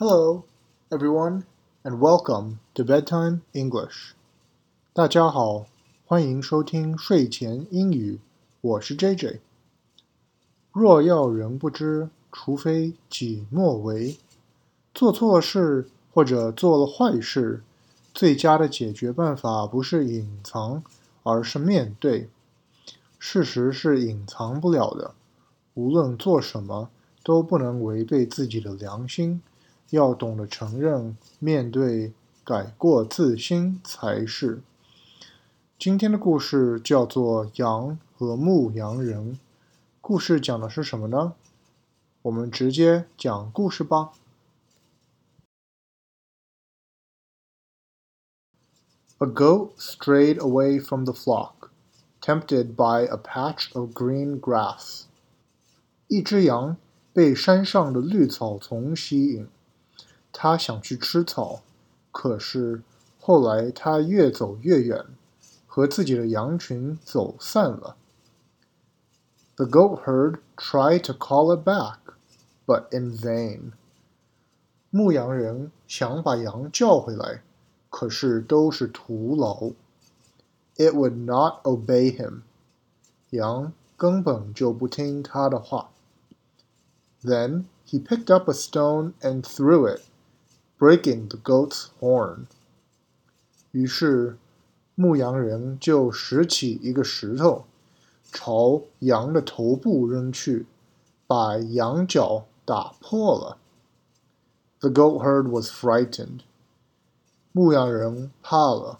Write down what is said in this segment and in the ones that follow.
Hello, everyone, and welcome to Bedtime English. 大家好，欢迎收听睡前英语。我是 JJ。若要人不知，除非己莫为。做错事或者做了坏事，最佳的解决办法不是隐藏，而是面对。事实是隐藏不了的，无论做什么，都不能违背自己的良心。要懂得承认、面对、改过自新才是。今天的故事叫做《羊和牧羊人》。故事讲的是什么呢？我们直接讲故事吧。A goat strayed away from the flock, tempted by a patch of green grass. 一只羊被山上的绿草丛吸引。他想去吃草，可是后来他越走越远，和自己的羊群走散了。The goat herd tried to call it back, but in vain. 牧羊人想把羊叫回来，可是都是徒劳。It would not obey him. 羊根本就不听他的话。Then he picked up a stone and threw it breaking the goat's horn。于是，牧羊人就拾起一个石头，朝羊的头部扔去，把羊角打破了。The goat herd was frightened。牧羊人怕了，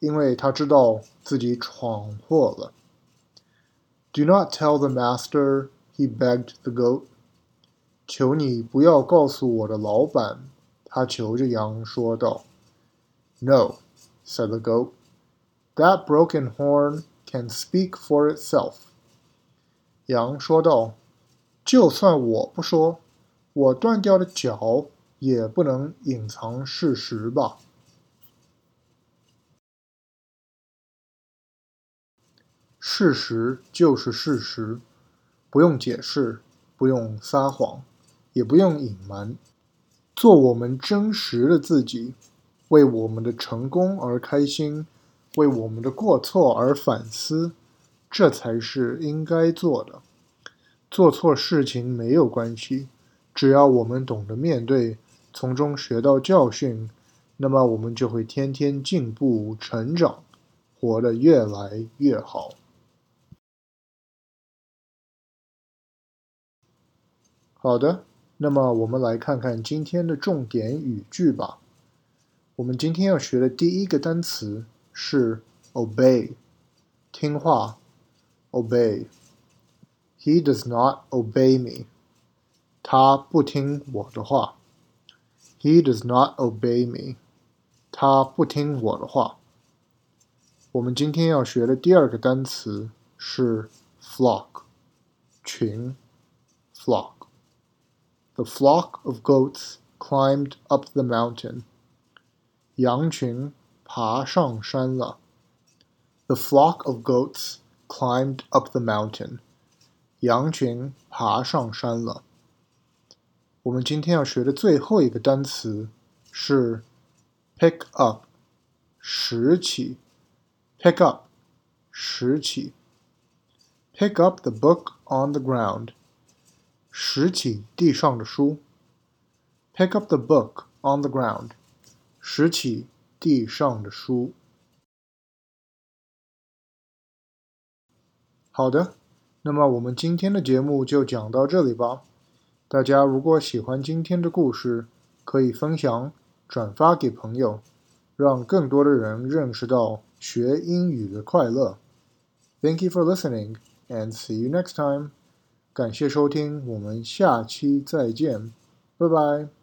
因为他知道自己闯祸了。Do not tell the master, he begged the goat。求你不要告诉我的老板。 他求着羊说道：“No,” said the goat. “That broken horn can speak for itself.” 羊说道：“就算我不说，我断掉的脚也不能隐藏事实吧？事实就是事实，不用解释，不用撒谎，也不用隐瞒。”做我们真实的自己，为我们的成功而开心，为我们的过错而反思，这才是应该做的。做错事情没有关系，只要我们懂得面对，从中学到教训，那么我们就会天天进步成长，活得越来越好。好的。那么我们来看看今天的重点语句吧。我们今天要学的第一个单词是 obey，听话。obey。He does not obey me。他不听我的话。He does not obey me。他不听我的话。我们今天要学的第二个单词是 flock，群，flock。The flock of goats climbed up the mountain. 羊群爬上山了。The flock of goats climbed up the mountain. 羊群爬上山了。我们今天要学的最后一个单词是 pick up，拾起。pick up，拾起。Pick up the book on the ground. 拾起地上的书，pick up the book on the ground。拾起地上的书。好的，那么我们今天的节目就讲到这里吧。大家如果喜欢今天的故事，可以分享、转发给朋友，让更多的人认识到学英语的快乐。Thank you for listening, and see you next time. 感谢收听，我们下期再见，拜拜。